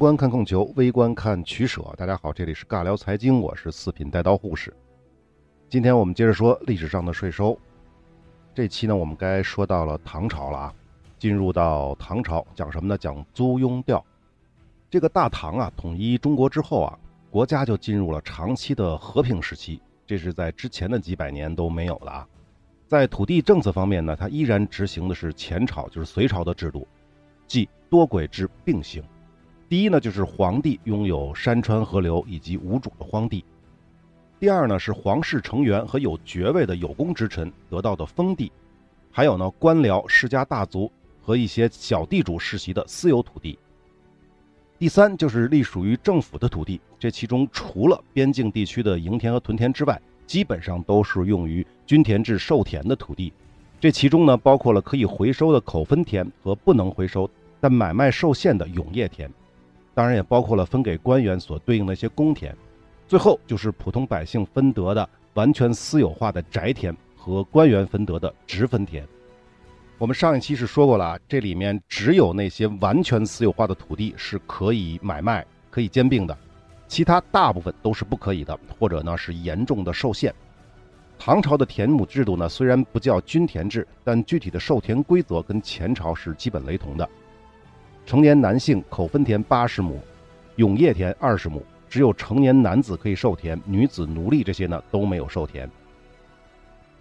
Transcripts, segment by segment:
观看控球，微观看取舍。大家好，这里是尬聊财经，我是四品带刀护士。今天我们接着说历史上的税收。这期呢，我们该说到了唐朝了啊。进入到唐朝，讲什么呢？讲租庸调。这个大唐啊，统一中国之后啊，国家就进入了长期的和平时期，这是在之前的几百年都没有的啊。在土地政策方面呢，它依然执行的是前朝，就是隋朝的制度，即多轨制并行。第一呢，就是皇帝拥有山川河流以及无主的荒地；第二呢，是皇室成员和有爵位的有功之臣得到的封地；还有呢，官僚世家大族和一些小地主世袭的私有土地。第三就是隶属于政府的土地，这其中除了边境地区的营田和屯田之外，基本上都是用于均田制授田的土地。这其中呢，包括了可以回收的口分田和不能回收但买卖受限的永业田。当然也包括了分给官员所对应的一些公田，最后就是普通百姓分得的完全私有化的宅田和官员分得的直分田。我们上一期是说过了，这里面只有那些完全私有化的土地是可以买卖、可以兼并的，其他大部分都是不可以的，或者呢是严重的受限。唐朝的田亩制度呢，虽然不叫均田制，但具体的授田规则跟前朝是基本雷同的。成年男性口分田八十亩，永业田二十亩，只有成年男子可以授田，女子、奴隶这些呢都没有授田。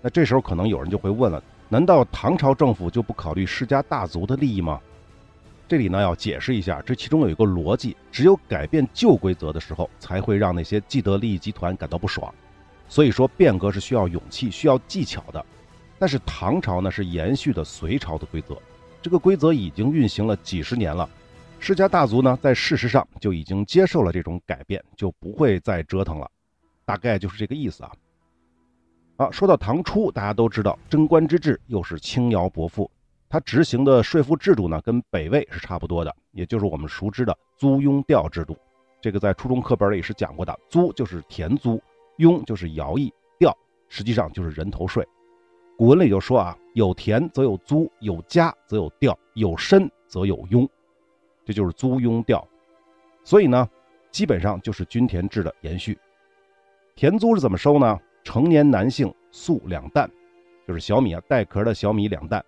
那这时候可能有人就会问了：难道唐朝政府就不考虑世家大族的利益吗？这里呢要解释一下，这其中有一个逻辑：只有改变旧规则的时候，才会让那些既得利益集团感到不爽。所以说变革是需要勇气、需要技巧的。但是唐朝呢是延续的隋朝的规则。这个规则已经运行了几十年了，世家大族呢，在事实上就已经接受了这种改变，就不会再折腾了，大概就是这个意思啊。啊，说到唐初，大家都知道贞观之治又是轻徭薄赋，它执行的税赋制度呢，跟北魏是差不多的，也就是我们熟知的租庸调制度。这个在初中课本里是讲过的，租就是田租，庸就是徭役，调实际上就是人头税。古文里就说啊，有田则有租，有家则有调，有身则有庸，这就是租庸调。所以呢，基本上就是均田制的延续。田租是怎么收呢？成年男性粟两担，就是小米啊，带壳的小米两担。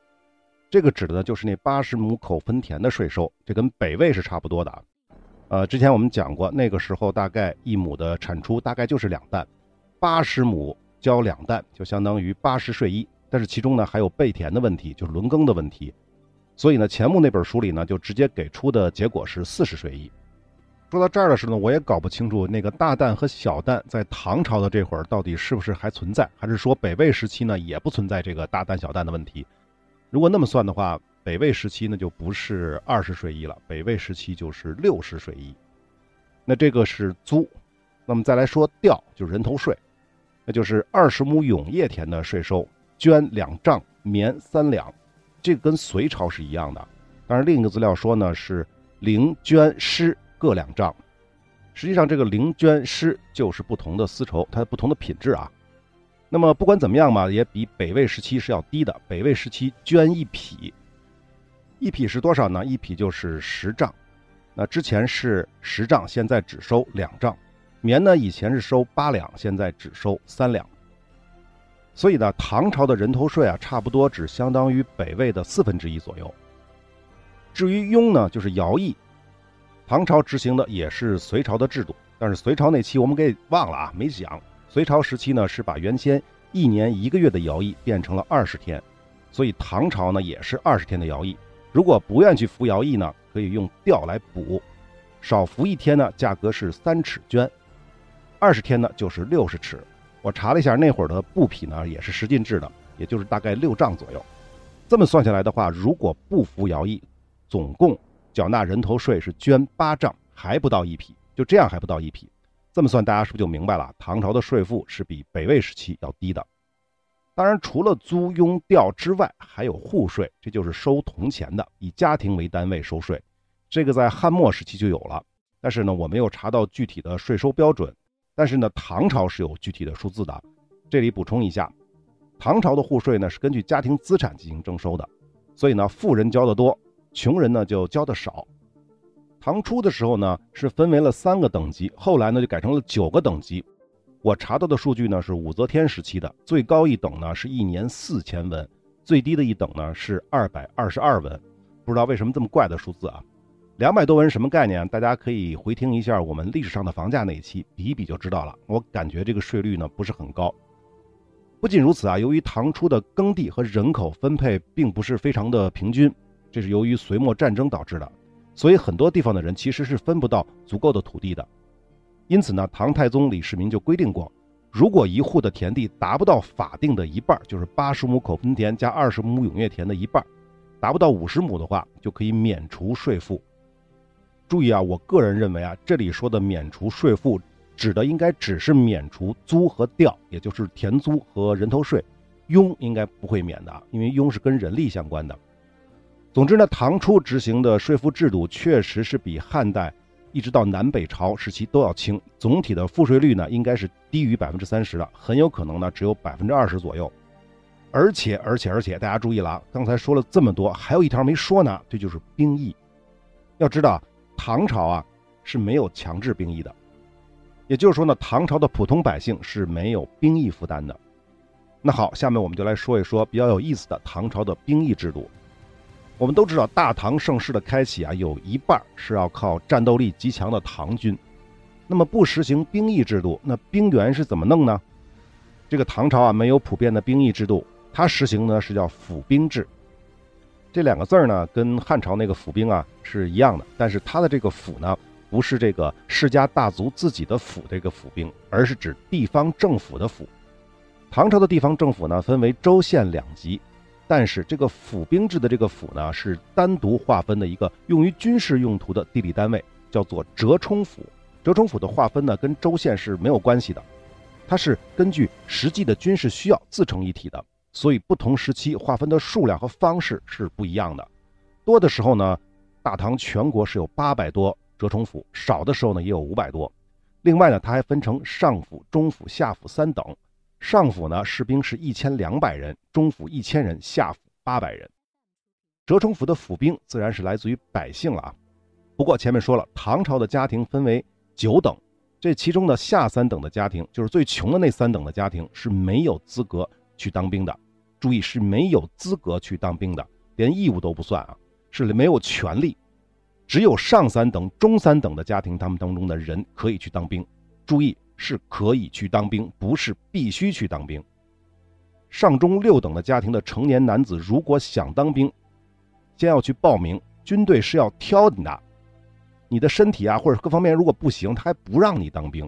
这个指的就是那八十亩口分田的税收，这跟北魏是差不多的啊。呃，之前我们讲过，那个时候大概一亩的产出大概就是两担，八十亩交两担，就相当于八十税一。但是其中呢还有备田的问题，就是轮耕的问题，所以呢钱穆那本书里呢就直接给出的结果是四十税一。说到这儿的时候呢，我也搞不清楚那个大担和小担在唐朝的这会儿到底是不是还存在，还是说北魏时期呢也不存在这个大担小担的问题。如果那么算的话，北魏时期呢就不是二十税一了，北魏时期就是六十税一。那这个是租，那么再来说调，就是人头税，那就是二十亩永业田的税收。绢两丈，棉三两，这个跟隋朝是一样的。当然，另一个资料说呢是绫、绢、丝各两丈。实际上，这个绫、绢、丝就是不同的丝绸，它不同的品质啊。那么不管怎么样嘛，也比北魏时期是要低的。北魏时期绢一匹，一匹是多少呢？一匹就是十丈。那之前是十丈，现在只收两丈。棉呢，以前是收八两，现在只收三两。所以呢，唐朝的人头税啊，差不多只相当于北魏的四分之一左右。至于庸呢，就是徭役，唐朝执行的也是隋朝的制度，但是隋朝那期我们给忘了啊，没讲。隋朝时期呢，是把原先一年一个月的徭役变成了二十天，所以唐朝呢也是二十天的徭役。如果不愿去服徭役呢，可以用调来补，少服一天呢，价格是三尺绢，二十天呢就是六十尺。我查了一下，那会儿的布匹呢也是十进制的，也就是大概六丈左右。这么算下来的话，如果不服徭役，总共缴纳人头税是捐八丈，还不到一匹。就这样还不到一匹。这么算，大家是不是就明白了？唐朝的税赋是比北魏时期要低的。当然，除了租庸调之外，还有户税，这就是收铜钱的，以家庭为单位收税。这个在汉末时期就有了，但是呢，我没有查到具体的税收标准。但是呢，唐朝是有具体的数字的。这里补充一下，唐朝的户税呢是根据家庭资产进行征收的，所以呢，富人交的多，穷人呢就交的少。唐初的时候呢，是分为了三个等级，后来呢就改成了九个等级。我查到的数据呢是武则天时期的，最高一等呢是一年四千文，最低的一等呢是二百二十二文。不知道为什么这么怪的数字啊？两百多文什么概念？大家可以回听一下我们历史上的房价那一期，比一比就知道了。我感觉这个税率呢不是很高。不仅如此啊，由于唐初的耕地和人口分配并不是非常的平均，这是由于隋末战争导致的。所以很多地方的人其实是分不到足够的土地的，因此呢，唐太宗李世民就规定过，如果一户的田地达不到法定的一半，就是八十亩口分田加二十亩永业田的一半，达不到五十亩的话，就可以免除税赋。注意啊，我个人认为啊，这里说的免除税赋，指的应该只是免除租和调，也就是田租和人头税，佣应该不会免的，因为佣是跟人力相关的。总之呢，唐初执行的税赋制度确实是比汉代一直到南北朝时期都要轻，总体的赋税率呢应该是低于百分之三十的，很有可能呢只有百分之二十左右。而且，而且，而且，大家注意了啊，刚才说了这么多，还有一条没说呢，这就是兵役。要知道，唐朝啊是没有强制兵役的，也就是说呢，唐朝的普通百姓是没有兵役负担的。那好，下面我们就来说一说比较有意思的唐朝的兵役制度。我们都知道，大唐盛世的开启啊，有一半是要靠战斗力极强的唐军。那么不实行兵役制度，那兵员是怎么弄呢？这个唐朝啊，没有普遍的兵役制度，它实行呢是叫府兵制。这两个字儿呢，跟汉朝那个府兵啊是一样的，但是它的这个府呢，不是这个世家大族自己的府这个府兵，而是指地方政府的府。唐朝的地方政府呢，分为州县两级。但是这个府兵制的这个府呢，是单独划分的一个用于军事用途的地理单位，叫做折冲府。折冲府的划分呢，跟州县是没有关系的，它是根据实际的军事需要自成一体的。所以不同时期划分的数量和方式是不一样的。多的时候呢，大唐全国是有八百多折冲府；少的时候呢，也有五百多。另外呢，它还分成上府、中府、下府三等。上府呢，士兵是一千两百人；中府一千人；下府八百人。折冲府的府兵自然是来自于百姓了啊。不过前面说了，唐朝的家庭分为九等，这其中的下三等的家庭，就是最穷的那三等的家庭，是没有资格去当兵的。注意，是没有资格去当兵的，连义务都不算啊，是没有权利。只有上三等、中三等的家庭，他们当中的人可以去当兵。注意。是可以去当兵，不是必须去当兵。上中六等的家庭的成年男子，如果想当兵，先要去报名。军队是要挑你的，你的身体啊或者各方面如果不行，他还不让你当兵。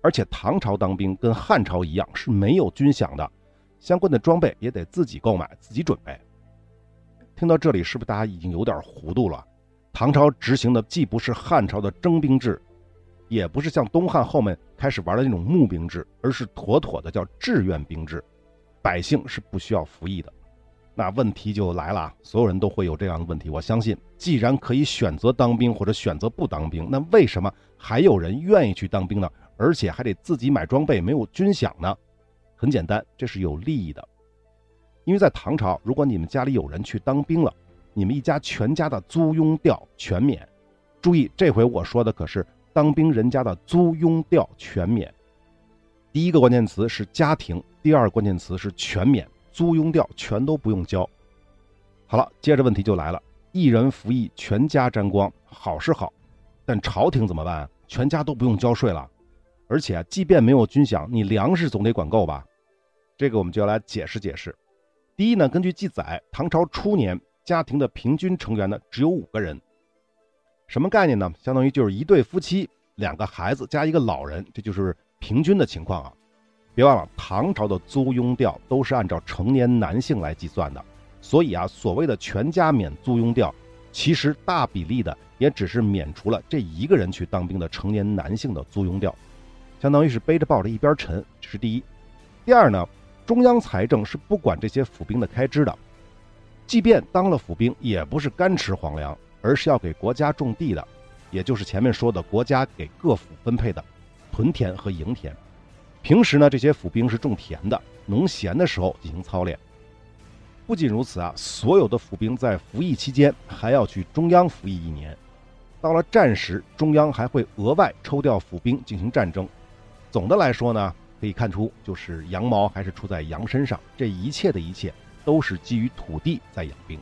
而且唐朝当兵跟汉朝一样是没有军饷的，相关的装备也得自己购买、自己准备。听到这里，是不是大家已经有点糊涂了？唐朝执行的既不是汉朝的征兵制。也不是像东汉后面开始玩的那种募兵制，而是妥妥的叫志愿兵制，百姓是不需要服役的。那问题就来了，所有人都会有这样的问题。我相信，既然可以选择当兵或者选择不当兵，那为什么还有人愿意去当兵呢？而且还得自己买装备，没有军饷呢？很简单，这是有利益的。因为在唐朝，如果你们家里有人去当兵了，你们一家全家的租庸调全免。注意，这回我说的可是。当兵人家的租庸调全免，第一个关键词是家庭，第二个关键词是全免，租庸调全都不用交。好了，接着问题就来了，一人服役，全家沾光，好是好，但朝廷怎么办？全家都不用交税了，而且即便没有军饷，你粮食总得管够吧？这个我们就要来解释解释。第一呢，根据记载，唐朝初年家庭的平均成员呢只有五个人。什么概念呢？相当于就是一对夫妻，两个孩子加一个老人，这就是平均的情况啊。别忘了，唐朝的租庸调都是按照成年男性来计算的，所以啊，所谓的全家免租庸调，其实大比例的也只是免除了这一个人去当兵的成年男性的租庸调，相当于是背着抱着一边沉。这是第一。第二呢，中央财政是不管这些府兵的开支的，即便当了府兵，也不是干吃皇粮。而是要给国家种地的，也就是前面说的国家给各府分配的屯田和营田。平时呢，这些府兵是种田的，农闲的时候进行操练。不仅如此啊，所有的府兵在服役期间还要去中央服役一年。到了战时，中央还会额外抽调府兵进行战争。总的来说呢，可以看出就是羊毛还是出在羊身上，这一切的一切都是基于土地在养兵。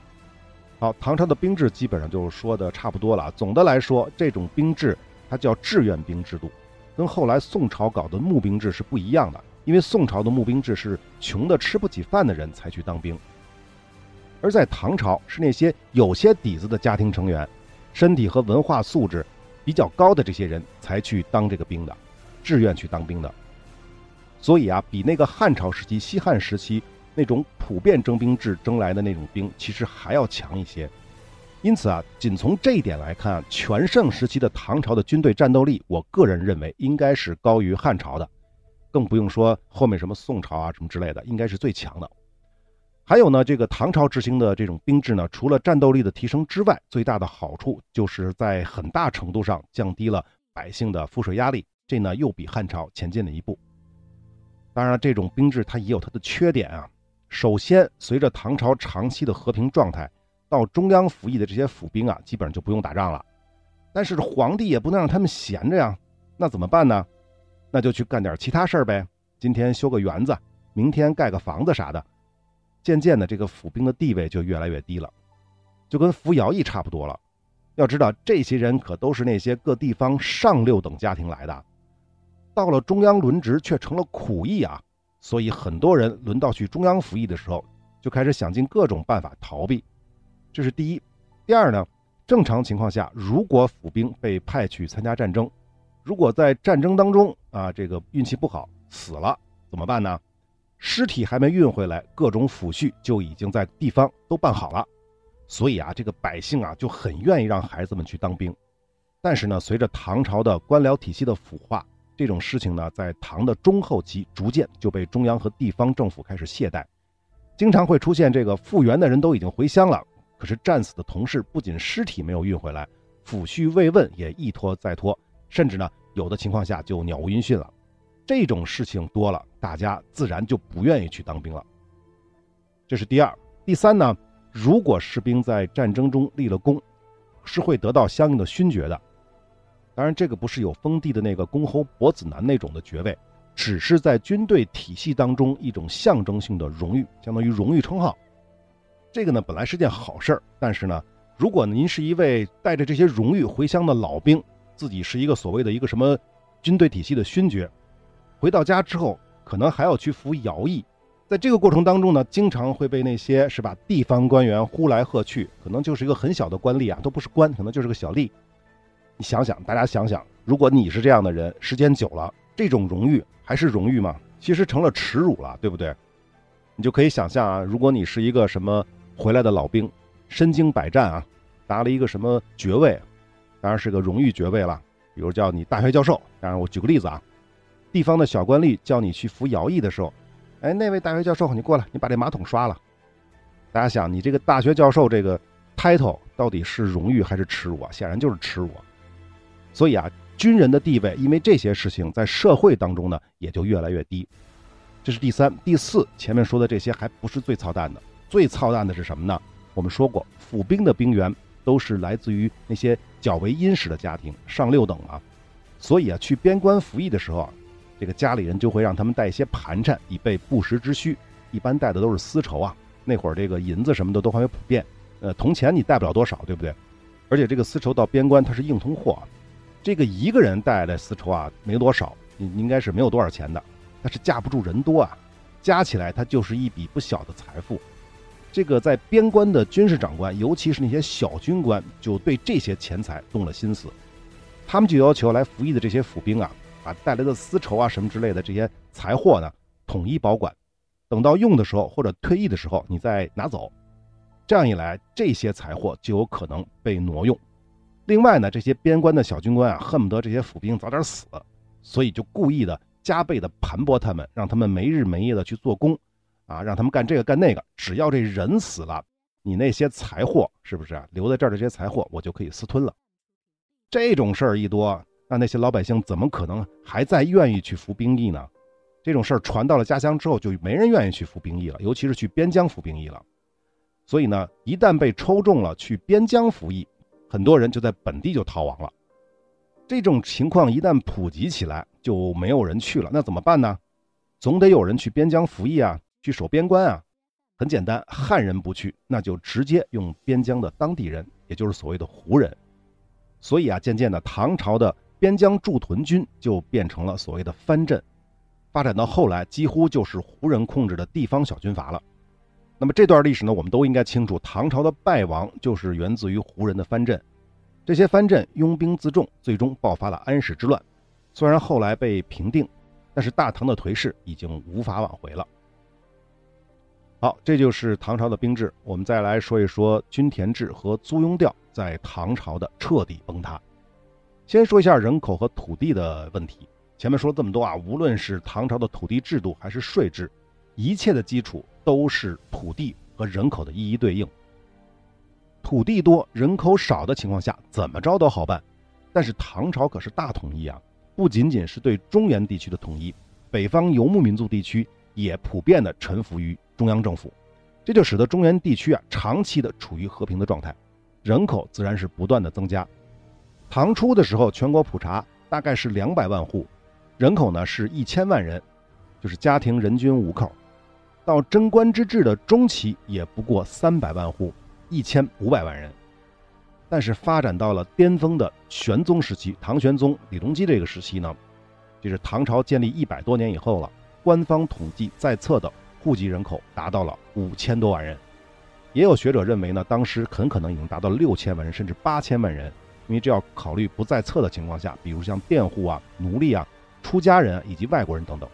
好，唐朝的兵制基本上就说的差不多了。总的来说，这种兵制它叫志愿兵制度，跟后来宋朝搞的募兵制是不一样的。因为宋朝的募兵制是穷的吃不起饭的人才去当兵，而在唐朝是那些有些底子的家庭成员，身体和文化素质比较高的这些人才去当这个兵的，志愿去当兵的。所以啊，比那个汉朝时期、西汉时期那种普遍征兵制征来的那种兵，其实还要强一些。因此啊，仅从这一点来看，全盛时期的唐朝的军队战斗力，我个人认为应该是高于汉朝的。更不用说后面什么宋朝啊什么之类的，应该是最强的。还有呢，这个唐朝执行的这种兵制呢，除了战斗力的提升之外，最大的好处就是在很大程度上降低了百姓的赋税压力，这呢又比汉朝前进了一步。当然，这种兵制它也有它的缺点啊。首先，随着唐朝长期的和平状态，到中央服役的这些府兵啊，基本上就不用打仗了。但是皇帝也不能让他们闲着呀，那怎么办呢？那就去干点其他事儿呗。今天修个园子，明天盖个房子啥的。渐渐的，这个府兵的地位就越来越低了，就跟服徭役差不多了。要知道，这些人可都是那些各地方上六等家庭来的，到了中央轮值却成了苦役啊。所以，很多人轮到去中央服役的时候，就开始想尽各种办法逃避。这是第一。第二呢，正常情况下，如果府兵被派去参加战争，如果在战争当中啊，这个运气不好死了怎么办呢？尸体还没运回来，各种抚恤就已经在地方都办好了。所以啊，这个百姓啊就很愿意让孩子们去当兵。但是呢，随着唐朝的官僚体系的腐化，这种事情呢，在唐的中后期逐渐就被中央和地方政府开始懈怠，经常会出现这个复员的人都已经回乡了，可是战死的同事不仅尸体没有运回来，抚恤慰问也一拖再拖。甚至呢，有的情况下就鸟无音讯了。这种事情多了，大家自然就不愿意去当兵了。这是第二、第三呢。如果士兵在战争中立了功，是会得到相应的勋爵的。当然，这个不是有封地的那个公侯伯子男那种的爵位，只是在军队体系当中一种象征性的荣誉，相当于荣誉称号。这个呢，本来是件好事儿，但是呢，如果您是一位带着这些荣誉回乡的老兵，自己是一个所谓的一个什么军队体系的勋爵，回到家之后可能还要去服徭役，在这个过程当中呢，经常会被那些是吧地方官员呼来喝去，可能就是一个很小的官吏啊，都不是官，可能就是个小吏。你想想，大家想想，如果你是这样的人，时间久了，这种荣誉还是荣誉吗？其实成了耻辱了，对不对？你就可以想象啊，如果你是一个什么回来的老兵，身经百战啊，拿了一个什么爵位。当然是个荣誉爵位了，比如叫你大学教授。当然，我举个例子啊，地方的小官吏叫你去服徭役的时候，哎，那位大学教授，你过来，你把这马桶刷了。大家想，你这个大学教授这个 title 到底是荣誉还是耻辱啊？显然就是耻辱。所以啊，军人的地位因为这些事情在社会当中呢，也就越来越低。这是第三、第四。前面说的这些还不是最操蛋的，最操蛋的是什么呢？我们说过，府兵的兵员。都是来自于那些较为殷实的家庭，上六等啊，所以啊，去边关服役的时候啊，这个家里人就会让他们带一些盘缠，以备不时之需。一般带的都是丝绸啊，那会儿这个银子什么的都还没普遍，呃，铜钱你带不了多少，对不对？而且这个丝绸到边关它是硬通货，啊这个一个人带来的丝绸啊没多少，应应该是没有多少钱的，但是架不住人多啊，加起来它就是一笔不小的财富。这个在边关的军事长官，尤其是那些小军官，就对这些钱财动了心思。他们就要求来服役的这些府兵啊，把带来的丝绸啊什么之类的这些财货呢，统一保管，等到用的时候或者退役的时候，你再拿走。这样一来，这些财货就有可能被挪用。另外呢，这些边关的小军官啊，恨不得这些府兵早点死，所以就故意的加倍的盘剥他们，让他们没日没夜的去做工。啊，让他们干这个干那个，只要这人死了，你那些财货是不是啊？留在这儿的这些财货，我就可以私吞了。这种事儿一多，那那些老百姓怎么可能还在愿意去服兵役呢？这种事儿传到了家乡之后，就没人愿意去服兵役了，尤其是去边疆服兵役了。所以呢，一旦被抽中了去边疆服役，很多人就在本地就逃亡了。这种情况一旦普及起来，就没有人去了，那怎么办呢？总得有人去边疆服役啊，去守边关啊。很简单，汉人不去，那就直接用边疆的当地人，也就是所谓的胡人。所以啊，渐渐的，唐朝的边疆驻屯军就变成了所谓的藩镇，发展到后来，几乎就是胡人控制的地方小军阀了。那么这段历史呢，我们都应该清楚，唐朝的败亡就是源自于胡人的藩镇。这些藩镇拥兵自重，最终爆发了安史之乱。虽然后来被平定，但是大唐的颓势已经无法挽回了。好，这就是唐朝的兵制。我们再来说一说均田制和租庸调在唐朝的彻底崩塌。先说一下人口和土地的问题。前面说了这么多啊，无论是唐朝的土地制度还是税制，一切的基础都是土地和人口的一一对应。土地多人口少的情况下，怎么着都好办。但是唐朝可是大统一啊，不仅仅是对中原地区的统一，北方游牧民族地区也普遍的臣服于中央政府，这就使得中原地区啊长期的处于和平的状态，人口自然是不断的增加。唐初的时候，全国普查大概是两百万户，人口呢是一千万人，就是家庭人均五口。到贞观之治的中期，也不过三百万户。一千五百万人，但是发展到了巅峰的玄宗时期，唐玄宗李隆基这个时期呢，就是唐朝建立一百多年以后了。官方统计在册的户籍人口达到了五千多万人，也有学者认为呢，当时很可能已经达到六千万人，甚至八千万人，因为这要考虑不在册的情况下，比如像佃户啊、奴隶啊、出家人以及外国人等等。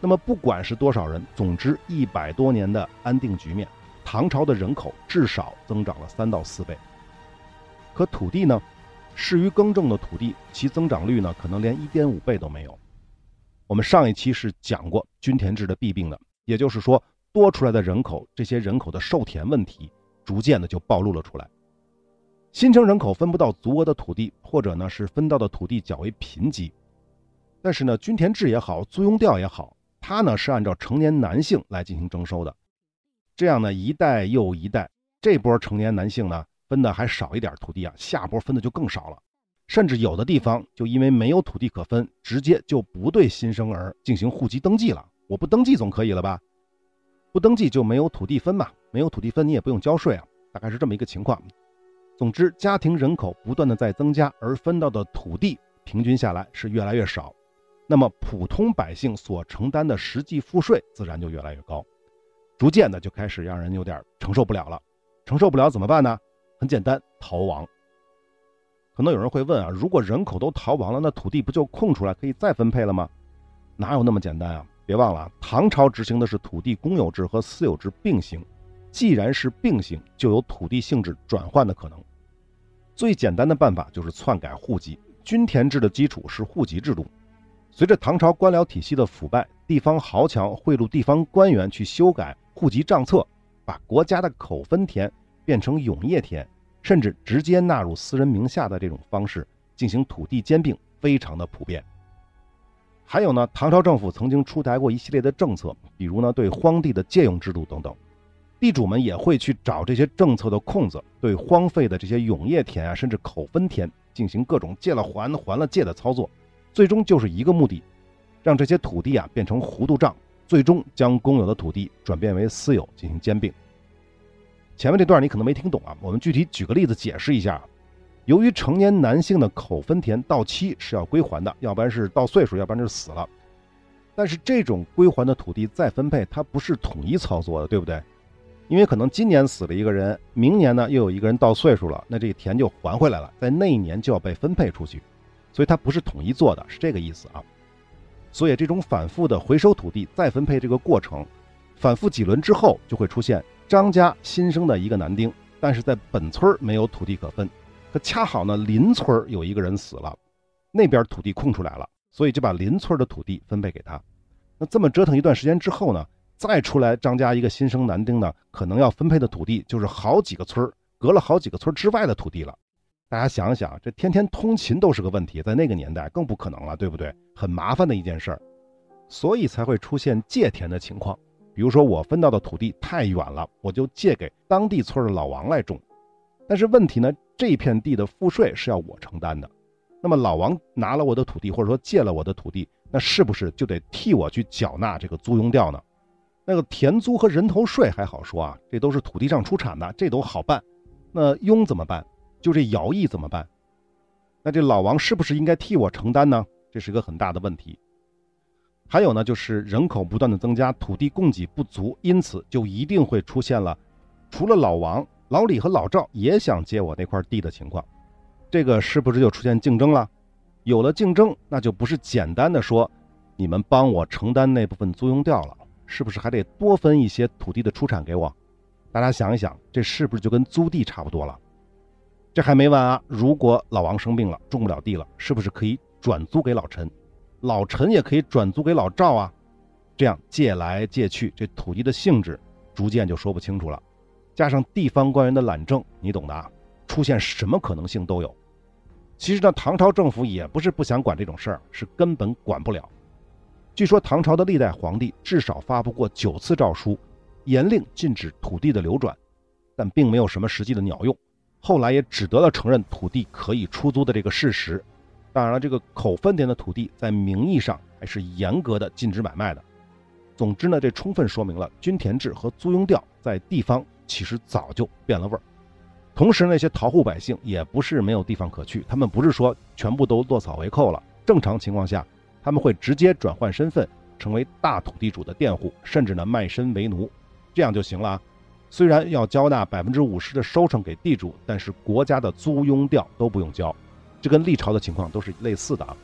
那么不管是多少人，总之一百多年的安定局面。唐朝的人口至少增长了三到四倍，可土地呢，适于耕种的土地，其增长率呢，可能连一点五倍都没有。我们上一期是讲过均田制的弊病的，也就是说，多出来的人口，这些人口的授田问题，逐渐的就暴露了出来。新生人口分不到足额的土地，或者呢是分到的土地较为贫瘠。但是呢，均田制也好，租庸调也好，他呢是按照成年男性来进行征收的。这样呢，一代又一代，这波成年男性呢分的还少一点土地啊，下波分的就更少了，甚至有的地方就因为没有土地可分，直接就不对新生儿进行户籍登记了。我不登记总可以了吧？不登记就没有土地分嘛，没有土地分你也不用交税啊，大概是这么一个情况。总之，家庭人口不断的在增加，而分到的土地平均下来是越来越少，那么普通百姓所承担的实际赋税自然就越来越高。逐渐的就开始让人有点承受不了了，承受不了怎么办呢？很简单，逃亡。可能有人会问啊，如果人口都逃亡了，那土地不就空出来可以再分配了吗？哪有那么简单啊？别忘了，唐朝执行的是土地公有制和私有制并行，既然是并行，就有土地性质转换的可能。最简单的办法就是篡改户籍，均田制的基础是户籍制度。随着唐朝官僚体系的腐败，地方豪强贿赂地方官员去修改。户籍账册，把国家的口分田变成永业田，甚至直接纳入私人名下的这种方式进行土地兼并，非常的普遍。还有呢，唐朝政府曾经出台过一系列的政策，比如呢对荒地的借用制度等等，地主们也会去找这些政策的空子，对荒废的这些永业田啊，甚至口分田进行各种借了还，还了借的操作，最终就是一个目的，让这些土地啊变成糊涂账。最终将公有的土地转变为私有进行兼并。前面这段你可能没听懂啊，我们具体举个例子解释一下。由于成年男性的口分田到期是要归还的，要不然是到岁数，要不然就是死了。但是这种归还的土地再分配，它不是统一操作的，对不对？因为可能今年死了一个人，明年呢又有一个人到岁数了，那这个田就还回来了，在那一年就要被分配出去，所以它不是统一做的，是这个意思啊。所以，这种反复的回收土地再分配这个过程，反复几轮之后，就会出现张家新生的一个男丁，但是在本村没有土地可分，可恰好呢邻村有一个人死了，那边土地空出来了，所以就把邻村的土地分配给他。那这么折腾一段时间之后呢，再出来张家一个新生男丁呢，可能要分配的土地就是好几个村隔了好几个村之外的土地了。大家想想，这天天通勤都是个问题，在那个年代更不可能了，对不对？很麻烦的一件事儿，所以才会出现借田的情况。比如说，我分到的土地太远了，我就借给当地村的老王来种。但是问题呢，这片地的赋税是要我承担的。那么老王拿了我的土地，或者说借了我的土地，那是不是就得替我去缴纳这个租庸调呢？那个田租和人头税还好说啊，这都是土地上出产的，这都好办。那庸怎么办？就这徭役怎么办？那这老王是不是应该替我承担呢？这是个很大的问题。还有呢，就是人口不断的增加，土地供给不足，因此就一定会出现了，除了老王、老李和老赵也想借我那块地的情况。这个是不是就出现竞争了？有了竞争，那就不是简单的说，你们帮我承担那部分租用掉了，是不是还得多分一些土地的出产给我？大家想一想，这是不是就跟租地差不多了？这还没完啊！如果老王生病了，种不了地了，是不是可以转租给老陈？老陈也可以转租给老赵啊？这样借来借去，这土地的性质逐渐就说不清楚了。加上地方官员的懒政，你懂的啊，出现什么可能性都有。其实呢，唐朝政府也不是不想管这种事儿，是根本管不了。据说唐朝的历代皇帝至少发布过九次诏书，严令禁止土地的流转，但并没有什么实际的鸟用。后来也只得了承认土地可以出租的这个事实。当然了，这个口分田的土地在名义上还是严格的禁止买卖的。总之呢，这充分说明了均田制和租庸调在地方其实早就变了味儿。同时，那些逃户百姓也不是没有地方可去，他们不是说全部都落草为寇了。正常情况下，他们会直接转换身份，成为大土地主的佃户，甚至呢卖身为奴，这样就行了。虽然要交纳百分之五十的收成给地主，但是国家的租庸调都不用交，这跟历朝的情况都是类似的啊。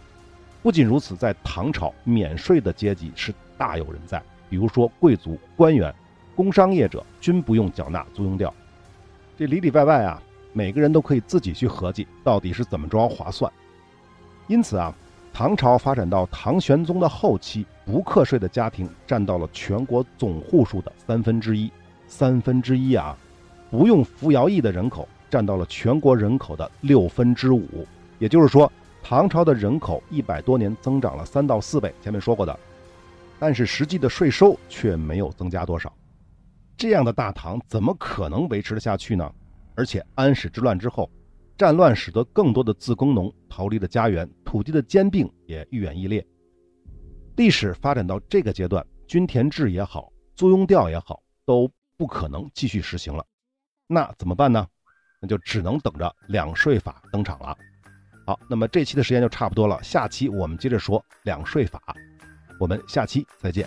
不仅如此，在唐朝免税的阶级是大有人在，比如说贵族、官员、工商业者均不用缴纳租庸调。这里里外外啊，每个人都可以自己去合计到底是怎么着划算。因此啊，唐朝发展到唐玄宗的后期，不课税的家庭占到了全国总户数的三分之一。三分之一啊，不用服徭役的人口占到了全国人口的六分之五。也就是说，唐朝的人口一百多年增长了三到四倍。前面说过的，但是实际的税收却没有增加多少。这样的大唐怎么可能维持得下去呢？而且安史之乱之后，战乱使得更多的自耕农逃离了家园，土地的兼并也愈演愈烈。历史发展到这个阶段，均田制也好，租庸调也好，都不可能继续实行了。那怎么办呢？那就只能等着两税法登场了。好，那么这期的时间就差不多了，下期我们接着说两税法。我们下期再见。